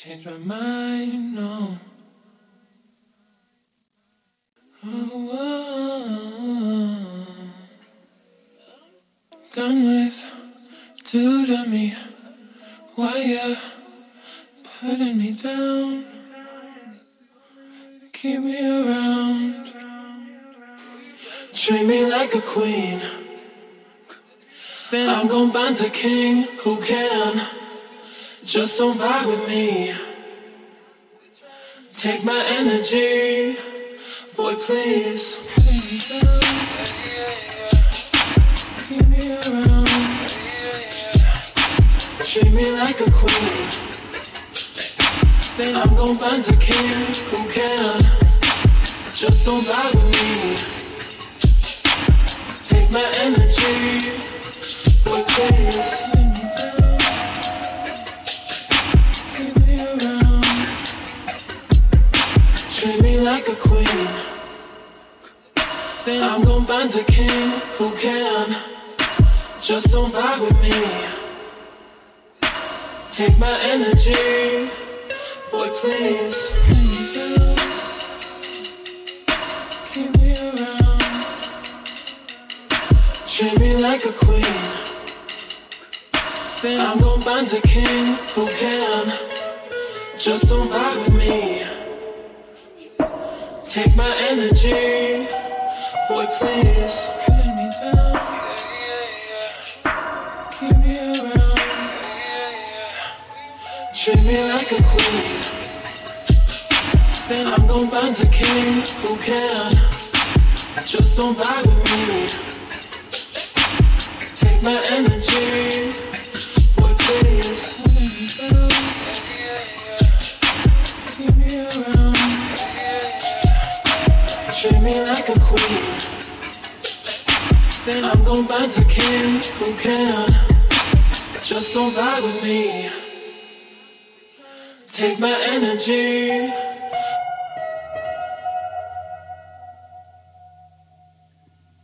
Change my mind, no. Oh, oh, oh. Done with, do to me. Why you putting me down? Keep me around. Treat me like a queen. I'm gonna find a king who can just don't vibe with me. Take my energy, boy, please. Keep me around. Treat me like a queen. Then I'm gonna find a king who can just don't vibe with me. Take my energy, Treat me like a queen. Then I'm gonna find a king who can just don't vibe with me. Take my energy, boy, please. Keep me around. Treat me like a queen. Then I'm gonna find a king who can just don't vibe with me. Take my energy, boy, please. Putting me down. Keep me around. Treat me like a queen. Then I'm gonna find a king who can just don't vibe with me. Take my energy, Treat me like a queen. Then I'm gonna find a king who can just don't vibe with me. Take my energy,